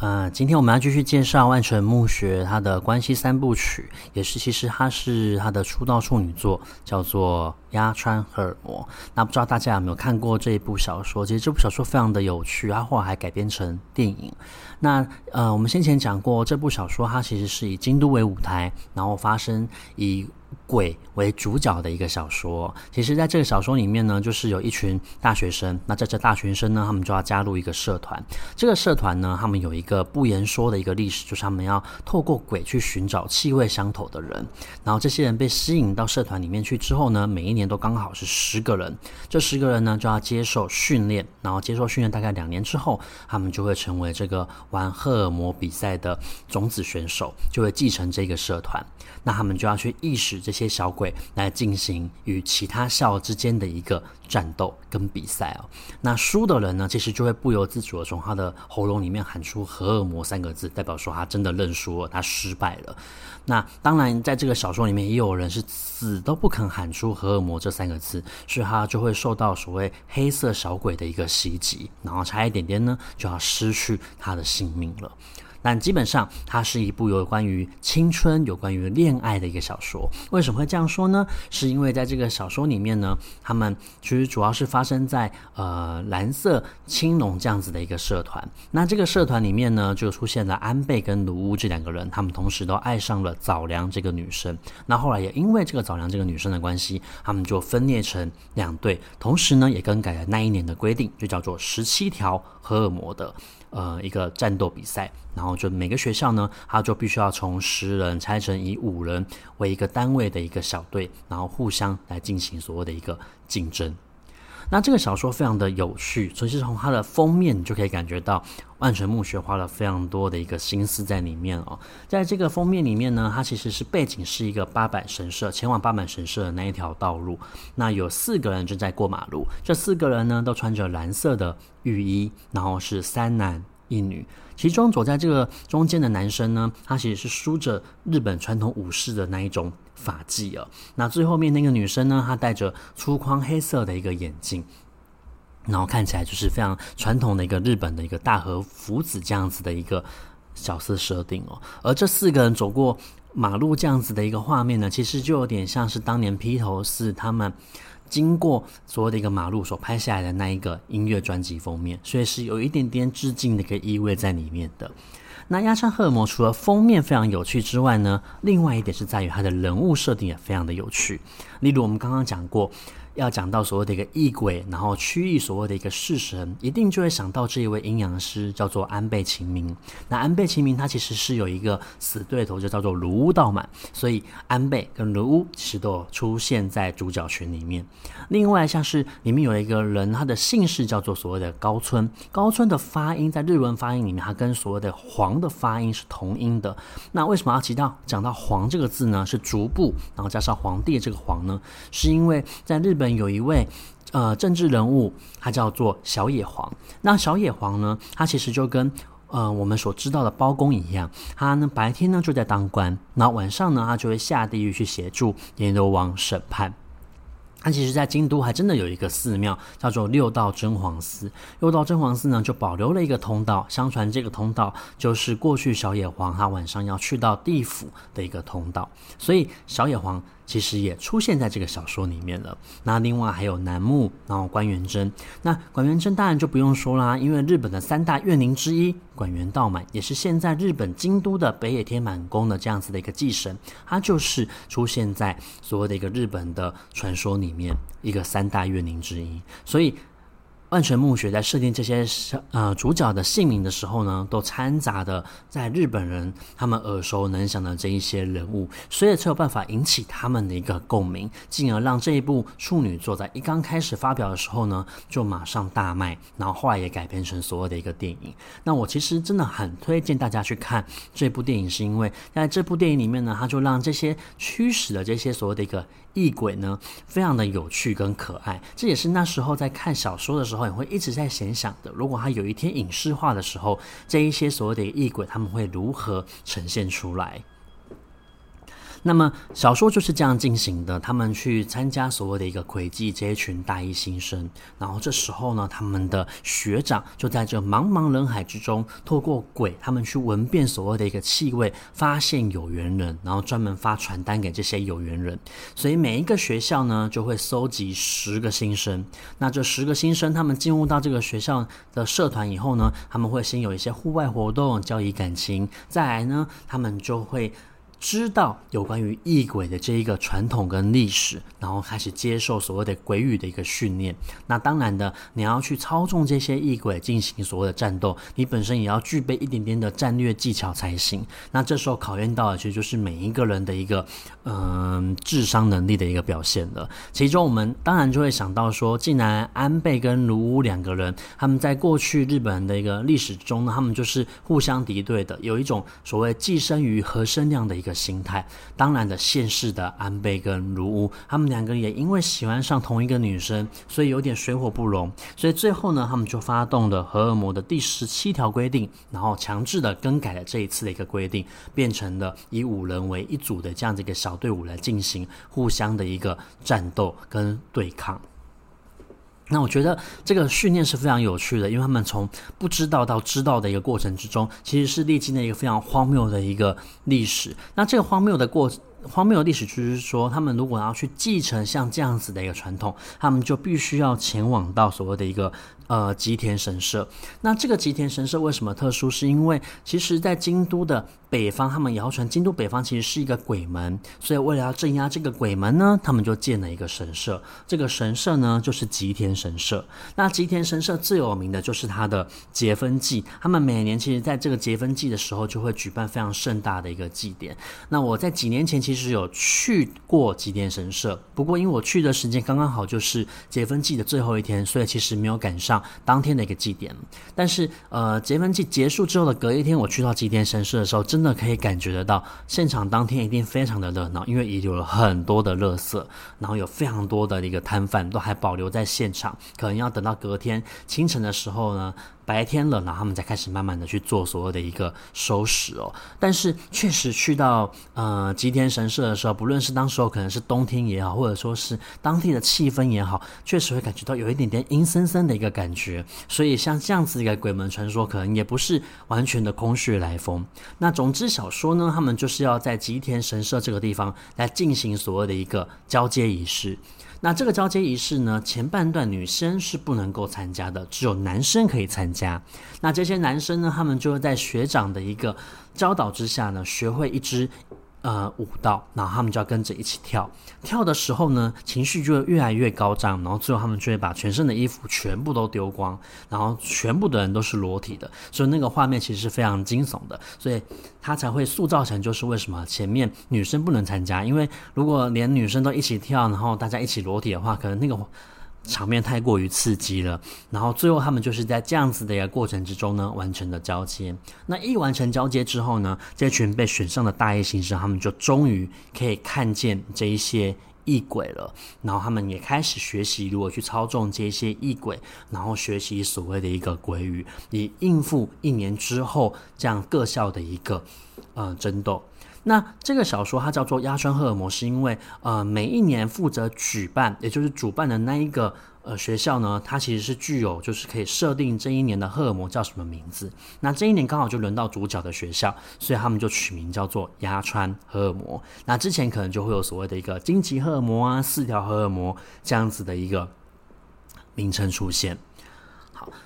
呃，今天我们要继续介绍万城目学他的关系三部曲，也是其实他是他的出道处女作，叫做《鸭川荷尔摩》。那不知道大家有没有看过这一部小说？其实这部小说非常的有趣，它后来还改编成电影。那呃，我们先前讲过，这部小说它其实是以京都为舞台，然后发生以鬼为主角的一个小说，其实，在这个小说里面呢，就是有一群大学生。那在这大学生呢，他们就要加入一个社团。这个社团呢，他们有一个不言说的一个历史，就是他们要透过鬼去寻找气味相投的人。然后，这些人被吸引到社团里面去之后呢，每一年都刚好是十个人。这十个人呢，就要接受训练。然后，接受训练大概两年之后，他们就会成为这个玩荷尔摩比赛的种子选手，就会继承这个社团。那他们就要去意识这些小鬼来进行与其他校之间的一个战斗跟比赛哦。那输的人呢，其实就会不由自主的从他的喉咙里面喊出“荷尔摩”三个字，代表说他真的认输了，他失败了。那当然，在这个小说里面也有人是死都不肯喊出“荷尔摩”这三个字，所以他就会受到所谓黑色小鬼的一个袭击，然后差一点点呢就要失去他的性命了。但基本上，它是一部有关于青春、有关于恋爱的一个小说。为什么会这样说呢？是因为在这个小说里面呢，他们其实主要是发生在呃蓝色青龙这样子的一个社团。那这个社团里面呢，就出现了安倍跟卢屋这两个人，他们同时都爱上了早良这个女生。那后来也因为这个早良这个女生的关系，他们就分裂成两队，同时呢也更改了那一年的规定，就叫做十七条荷尔摩的。呃，一个战斗比赛，然后就每个学校呢，他就必须要从十人拆成以五人为一个单位的一个小队，然后互相来进行所谓的一个竞争。那这个小说非常的有趣，所以是从它的封面就可以感觉到万城目学花了非常多的一个心思在里面哦。在这个封面里面呢，它其实是背景是一个八坂神社，前往八坂神社的那一条道路。那有四个人正在过马路，这四个人呢都穿着蓝色的浴衣，然后是三男一女。其中走在这个中间的男生呢，他其实是梳着日本传统武士的那一种发髻啊。那最后面那个女生呢，她戴着粗框黑色的一个眼镜，然后看起来就是非常传统的一个日本的一个大和福子这样子的一个角色设定哦。而这四个人走过马路这样子的一个画面呢，其实就有点像是当年披头士他们。经过所有的一个马路所拍下来的那一个音乐专辑封面，所以是有一点点致敬的一个意味在里面的。那《鸭山荷尔蒙》除了封面非常有趣之外呢，另外一点是在于它的人物设定也非常的有趣。例如我们刚刚讲过。要讲到所谓的一个异鬼，然后区域所谓的一个式神，一定就会想到这一位阴阳师叫做安倍晴明。那安倍晴明他其实是有一个死对头，就叫做卢屋道满，所以安倍跟卢屋其实都出现在主角群里面。另外像是里面有一个人，他的姓氏叫做所谓的高村，高村的发音在日文发音里面，它跟所谓的黄的发音是同音的。那为什么要提到讲到黄这个字呢？是逐步，然后加上皇帝这个皇呢？是因为在日本。有一位呃政治人物，他叫做小野皇。那小野皇呢，他其实就跟呃我们所知道的包公一样，他呢白天呢就在当官，然后晚上呢他就会下地狱去协助阎罗王审判。他其实，在京都还真的有一个寺庙，叫做六道真皇寺。六道真皇寺呢，就保留了一个通道。相传这个通道就是过去小野皇他晚上要去到地府的一个通道。所以小野皇其实也出现在这个小说里面了。那另外还有楠木，然后关元真。那关元真当然就不用说啦，因为日本的三大怨灵之一管元道满，也是现在日本京都的北野天满宫的这样子的一个祭神，他就是出现在所谓的一个日本的传说里。面一个三大怨灵之一，所以，万城目学在设定这些呃主角的姓名的时候呢，都掺杂的在日本人他们耳熟能详的这一些人物，所以才有办法引起他们的一个共鸣，进而让这一部处女作在一刚开始发表的时候呢，就马上大卖，然后后来也改编成所有的一个电影。那我其实真的很推荐大家去看这部电影，是因为在这部电影里面呢，它就让这些驱使的这些所谓的一个异鬼呢，非常的有趣跟可爱。这也是那时候在看小说的时候，也会一直在闲想的。如果他有一天影视化的时候，这一些所谓的异鬼，他们会如何呈现出来？那么小说就是这样进行的，他们去参加所谓的一个轨迹这一群大一新生，然后这时候呢，他们的学长就在这茫茫人海之中，透过鬼，他们去闻遍所谓的一个气味，发现有缘人，然后专门发传单给这些有缘人。所以每一个学校呢，就会搜集十个新生。那这十个新生，他们进入到这个学校的社团以后呢，他们会先有一些户外活动，交易感情，再来呢，他们就会。知道有关于异鬼的这一个传统跟历史，然后开始接受所谓的鬼语的一个训练。那当然的，你要去操纵这些异鬼进行所谓的战斗，你本身也要具备一点点的战略技巧才行。那这时候考验到的其实就是每一个人的一个嗯、智商能力的一个表现了。其中我们当然就会想到说，既然安倍跟卢武两个人，他们在过去日本人的一个历史中呢，他们就是互相敌对的，有一种所谓寄生于和生量的一个。心态，当然的，现世的安倍跟芦屋，他们两个也因为喜欢上同一个女生，所以有点水火不容，所以最后呢，他们就发动了荷尔摩的第十七条规定，然后强制的更改了这一次的一个规定，变成了以五人为一组的这样子一个小队伍来进行互相的一个战斗跟对抗。那我觉得这个训练是非常有趣的，因为他们从不知道到知道的一个过程之中，其实是历经了一个非常荒谬的一个历史。那这个荒谬的过荒谬的历史就是说，他们如果要去继承像这样子的一个传统，他们就必须要前往到所谓的一个。呃，吉田神社。那这个吉田神社为什么特殊？是因为其实，在京都的北方，他们谣传京都北方其实是一个鬼门，所以为了要镇压这个鬼门呢，他们就建了一个神社。这个神社呢，就是吉田神社。那吉田神社最有名的就是它的节分祭，他们每年其实在这个节分祭的时候，就会举办非常盛大的一个祭典。那我在几年前其实有去过吉田神社，不过因为我去的时间刚刚好就是节分祭的最后一天，所以其实没有赶上。当天的一个祭典，但是呃，节分祭结束之后的隔一天，我去到祭典神社的时候，真的可以感觉得到，现场当天一定非常的热闹，因为遗留了很多的垃圾，然后有非常多的一个摊贩都还保留在现场，可能要等到隔天清晨的时候呢。白天了，然后他们才开始慢慢的去做所谓的一个收拾哦。但是确实去到呃吉田神社的时候，不论是当时候可能是冬天也好，或者说是当地的气氛也好，确实会感觉到有一点点阴森森的一个感觉。所以像这样子一个鬼门传说，可能也不是完全的空穴来风。那总之小说呢，他们就是要在吉田神社这个地方来进行所谓的一个交接仪式。那这个交接仪式呢，前半段女生是不能够参加的，只有男生可以参加。那这些男生呢，他们就会在学长的一个教导之下呢，学会一支。呃，舞蹈，然后他们就要跟着一起跳。跳的时候呢，情绪就会越来越高涨，然后最后他们就会把全身的衣服全部都丢光，然后全部的人都是裸体的，所以那个画面其实是非常惊悚的，所以他才会塑造成就是为什么前面女生不能参加，因为如果连女生都一起跳，然后大家一起裸体的话，可能那个。场面太过于刺激了，然后最后他们就是在这样子的一个过程之中呢，完成了交接。那一完成交接之后呢，这群被选上的大一新生，他们就终于可以看见这一些异鬼了。然后他们也开始学习如何去操纵这些异鬼，然后学习所谓的一个鬼语，以应付一年之后这样各校的一个呃争斗。那这个小说它叫做《鸭川荷尔摩》，是因为呃每一年负责举办，也就是主办的那一个呃学校呢，它其实是具有就是可以设定这一年的荷尔摩叫什么名字。那这一年刚好就轮到主角的学校，所以他们就取名叫做鸭川荷尔摩。那之前可能就会有所谓的一个荆棘荷尔摩啊、四条荷尔摩这样子的一个名称出现。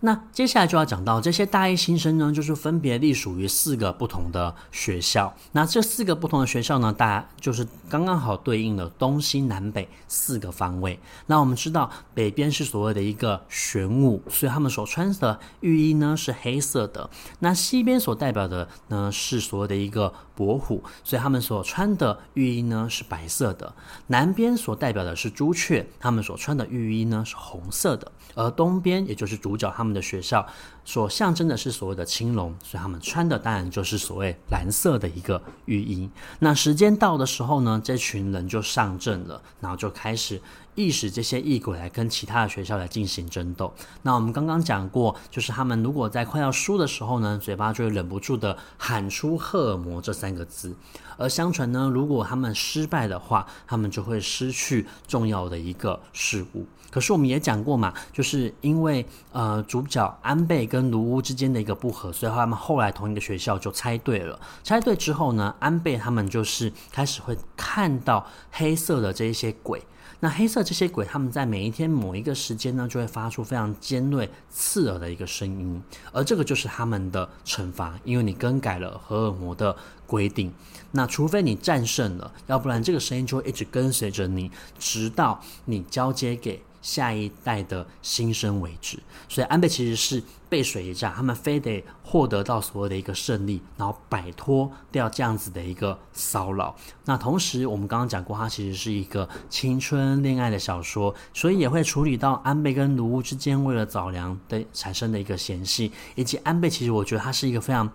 那接下来就要讲到这些大一新生呢，就是分别隶属于四个不同的学校。那这四个不同的学校呢，大家就是刚刚好对应了东西南北四个方位。那我们知道北边是所谓的一个玄武，所以他们所穿的浴衣呢是黑色的。那西边所代表的呢是所谓的一个伯虎，所以他们所穿的浴衣呢是白色的。南边所代表的是朱雀，他们所穿的浴衣呢是红色的。而东边，也就是主角他们的学校，所象征的是所谓的青龙，所以他们穿的当然就是所谓蓝色的一个浴衣。那时间到的时候呢，这群人就上阵了，然后就开始意使这些异鬼来跟其他的学校来进行争斗。那我们刚刚讲过，就是他们如果在快要输的时候呢，嘴巴就会忍不住的喊出“荷尔摩”这三个字。而相传呢，如果他们失败的话，他们就会失去重要的一个事物。可是我们也讲过嘛，就是因为呃主角安倍跟卢乌之间的一个不和，所以他们后来同一个学校就猜对了。猜对之后呢，安倍他们就是开始会看到黑色的这一些鬼。那黑色这些鬼，他们在每一天某一个时间呢，就会发出非常尖锐、刺耳的一个声音，而这个就是他们的惩罚，因为你更改了荷尔摩的规定。那除非你战胜了，要不然这个声音就会一直跟随着你，直到你交接给。下一代的新生为止，所以安倍其实是背水一战，他们非得获得到所谓的一个胜利，然后摆脱掉这样子的一个骚扰。那同时，我们刚刚讲过，它其实是一个青春恋爱的小说，所以也会处理到安倍跟卢乌之间为了早良的产生的一个嫌隙，以及安倍其实我觉得他是一个非常。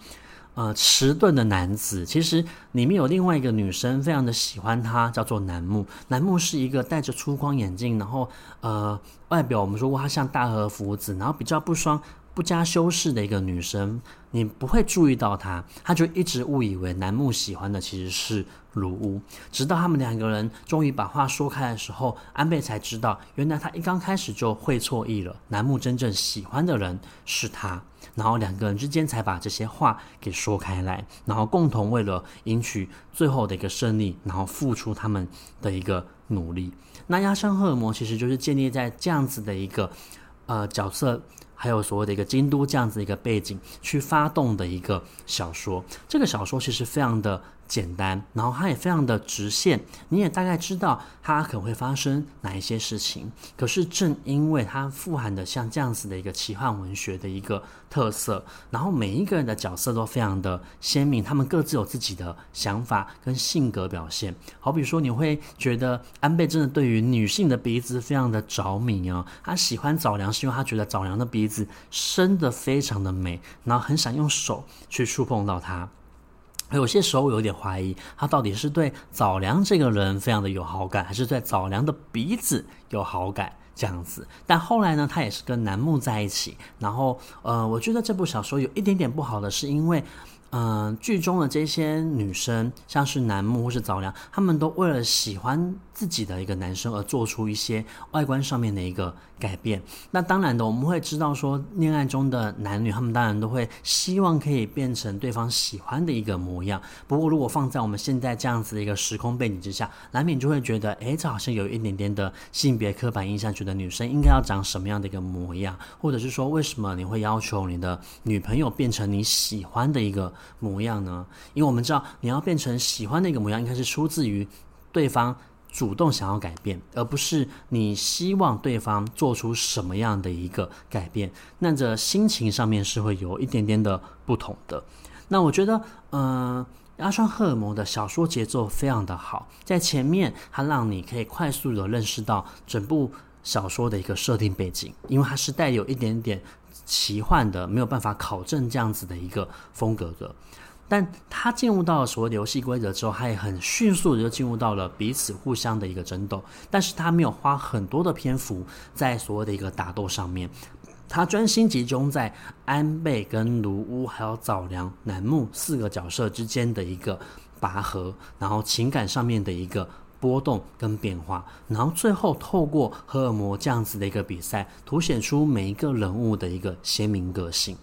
呃，迟钝的男子，其实里面有另外一个女生，非常的喜欢他，叫做楠木。楠木是一个戴着粗框眼镜，然后呃，外表我们说过他像大和福子，然后比较不双。不加修饰的一个女生，你不会注意到她，她就一直误以为楠木喜欢的其实是卢屋。直到他们两个人终于把话说开的时候，安倍才知道，原来他一刚开始就会错意了。楠木真正喜欢的人是他，然后两个人之间才把这些话给说开来，然后共同为了赢取最后的一个胜利，然后付出他们的一个努力。那压川荷尔摩其实就是建立在这样子的一个呃角色。还有所谓的一个京都这样子一个背景去发动的一个小说，这个小说其实非常的简单，然后它也非常的直线，你也大概知道它可能会发生哪一些事情。可是正因为它富含的像这样子的一个奇幻文学的一个特色，然后每一个人的角色都非常的鲜明，他们各自有自己的想法跟性格表现。好比说，你会觉得安倍真的对于女性的鼻子非常的着迷啊，他喜欢早良是因为他觉得早良的鼻子生得非常的美，然后很想用手去触碰到它。有些时候我有点怀疑，他到底是对早良这个人非常的有好感，还是对早良的鼻子有好感这样子。但后来呢，他也是跟楠木在一起。然后，呃，我觉得这部小说有一点点不好的是，因为。嗯、剧中的这些女生，像是楠木或是早良，她们都为了喜欢自己的一个男生而做出一些外观上面的一个改变。那当然的，我们会知道说，恋爱中的男女，他们当然都会希望可以变成对方喜欢的一个模样。不过，如果放在我们现在这样子的一个时空背景之下，难免就会觉得，哎，这好像有一点点的性别刻板印象，觉得女生应该要长什么样的一个模样，或者是说，为什么你会要求你的女朋友变成你喜欢的一个模样呢？因为我们知道，你要变成喜欢的一个模样，应该是出自于对方主动想要改变，而不是你希望对方做出什么样的一个改变。那这心情上面是会有一点点的不同的。那我觉得，嗯、呃，压川荷尔摩的小说节奏非常的好，在前面它让你可以快速的认识到整部小说的一个设定背景，因为它是带有一点点。奇幻的，没有办法考证这样子的一个风格的，但他进入到了所谓的游戏规则之后，他也很迅速的就进入到了彼此互相的一个争斗，但是他没有花很多的篇幅在所谓的一个打斗上面，他专心集中在安倍跟卢乌还有早良、楠木四个角色之间的一个拔河，然后情感上面的一个。波动跟变化，然后最后透过荷尔摩这样子的一个比赛，凸显出每一个人物的一个鲜明个性。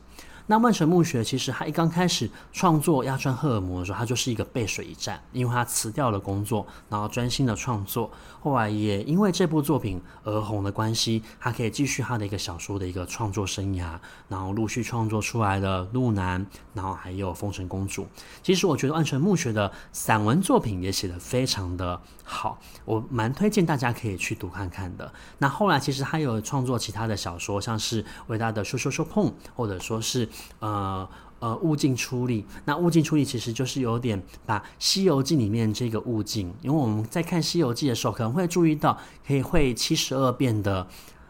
那万城墓穴其实他一刚开始创作《亚川赫尔摩》的时候，他就是一个背水一战，因为他辞掉了工作，然后专心的创作。后来也因为这部作品而红的关系，他可以继续他的一个小说的一个创作生涯，然后陆续创作出来了《鹿南》，然后还有《风尘公主》。其实我觉得万城墓穴的散文作品也写得非常的好，我蛮推荐大家可以去读看看的。那后来其实他有创作其他的小说，像是伟大的说说说碰，或者说是。呃呃，物尽出力。那物尽出力其实就是有点把《西游记》里面这个物尽，因为我们在看《西游记》的时候，可能会注意到可以会七十二变的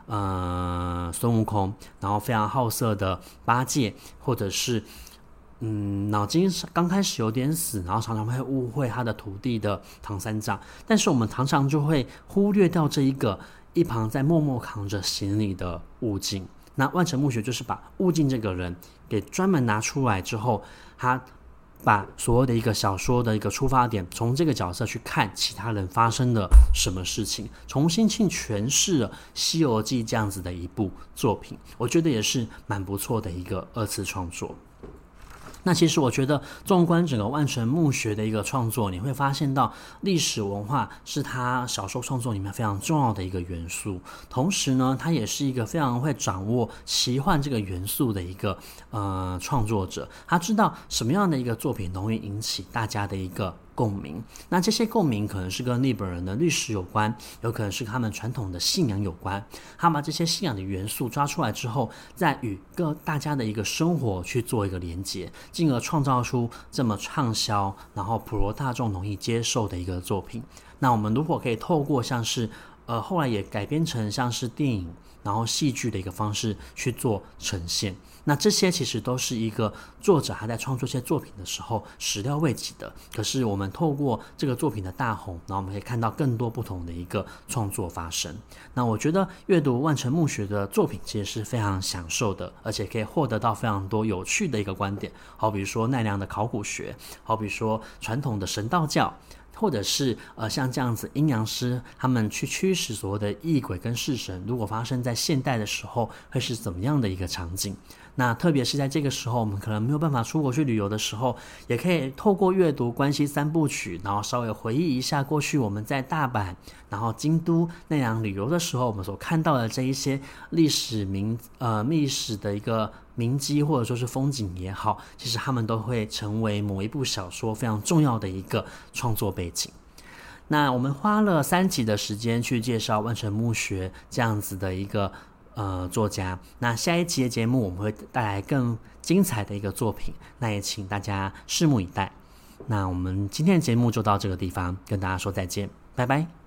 呃孙悟空，然后非常好色的八戒，或者是嗯脑筋刚开始有点死，然后常常会误会他的徒弟的唐三藏。但是我们常常就会忽略掉这一个一旁在默默扛着行李的物尽。那万城墓穴就是把悟净这个人给专门拿出来之后，他把所有的一个小说的一个出发点，从这个角色去看其他人发生了什么事情，重新去诠释了《西游记》这样子的一部作品，我觉得也是蛮不错的一个二次创作。那其实我觉得，纵观整个万城墓穴的一个创作，你会发现到历史文化是他小说创作里面非常重要的一个元素。同时呢，他也是一个非常会掌握奇幻这个元素的一个呃创作者。他知道什么样的一个作品容易引起大家的一个。共鸣，那这些共鸣可能是跟日本人的历史有关，有可能是他们传统的信仰有关。他把这些信仰的元素抓出来之后，再与各大家的一个生活去做一个连接，进而创造出这么畅销，然后普罗大众容易接受的一个作品。那我们如果可以透过像是，呃，后来也改编成像是电影，然后戏剧的一个方式去做呈现。那这些其实都是一个作者还在创作这些作品的时候始料未及的。可是我们透过这个作品的大红，然后我们可以看到更多不同的一个创作发生。那我觉得阅读万城目学的作品其实是非常享受的，而且可以获得到非常多有趣的一个观点。好比如说奈良的考古学，好比说传统的神道教。或者是呃像这样子阴阳师他们去驱使所谓的异鬼跟式神，如果发生在现代的时候，会是怎么样的一个场景？那特别是在这个时候，我们可能没有办法出国去旅游的时候，也可以透过阅读关西三部曲，然后稍微回忆一下过去我们在大阪、然后京都那样旅游的时候，我们所看到的这一些历史名呃历史的一个名迹或者说是风景也好，其实他们都会成为某一部小说非常重要的一个创作背景。那我们花了三集的时间去介绍万城目学这样子的一个。呃，作家，那下一期的节目我们会带来更精彩的一个作品，那也请大家拭目以待。那我们今天的节目就到这个地方，跟大家说再见，拜拜。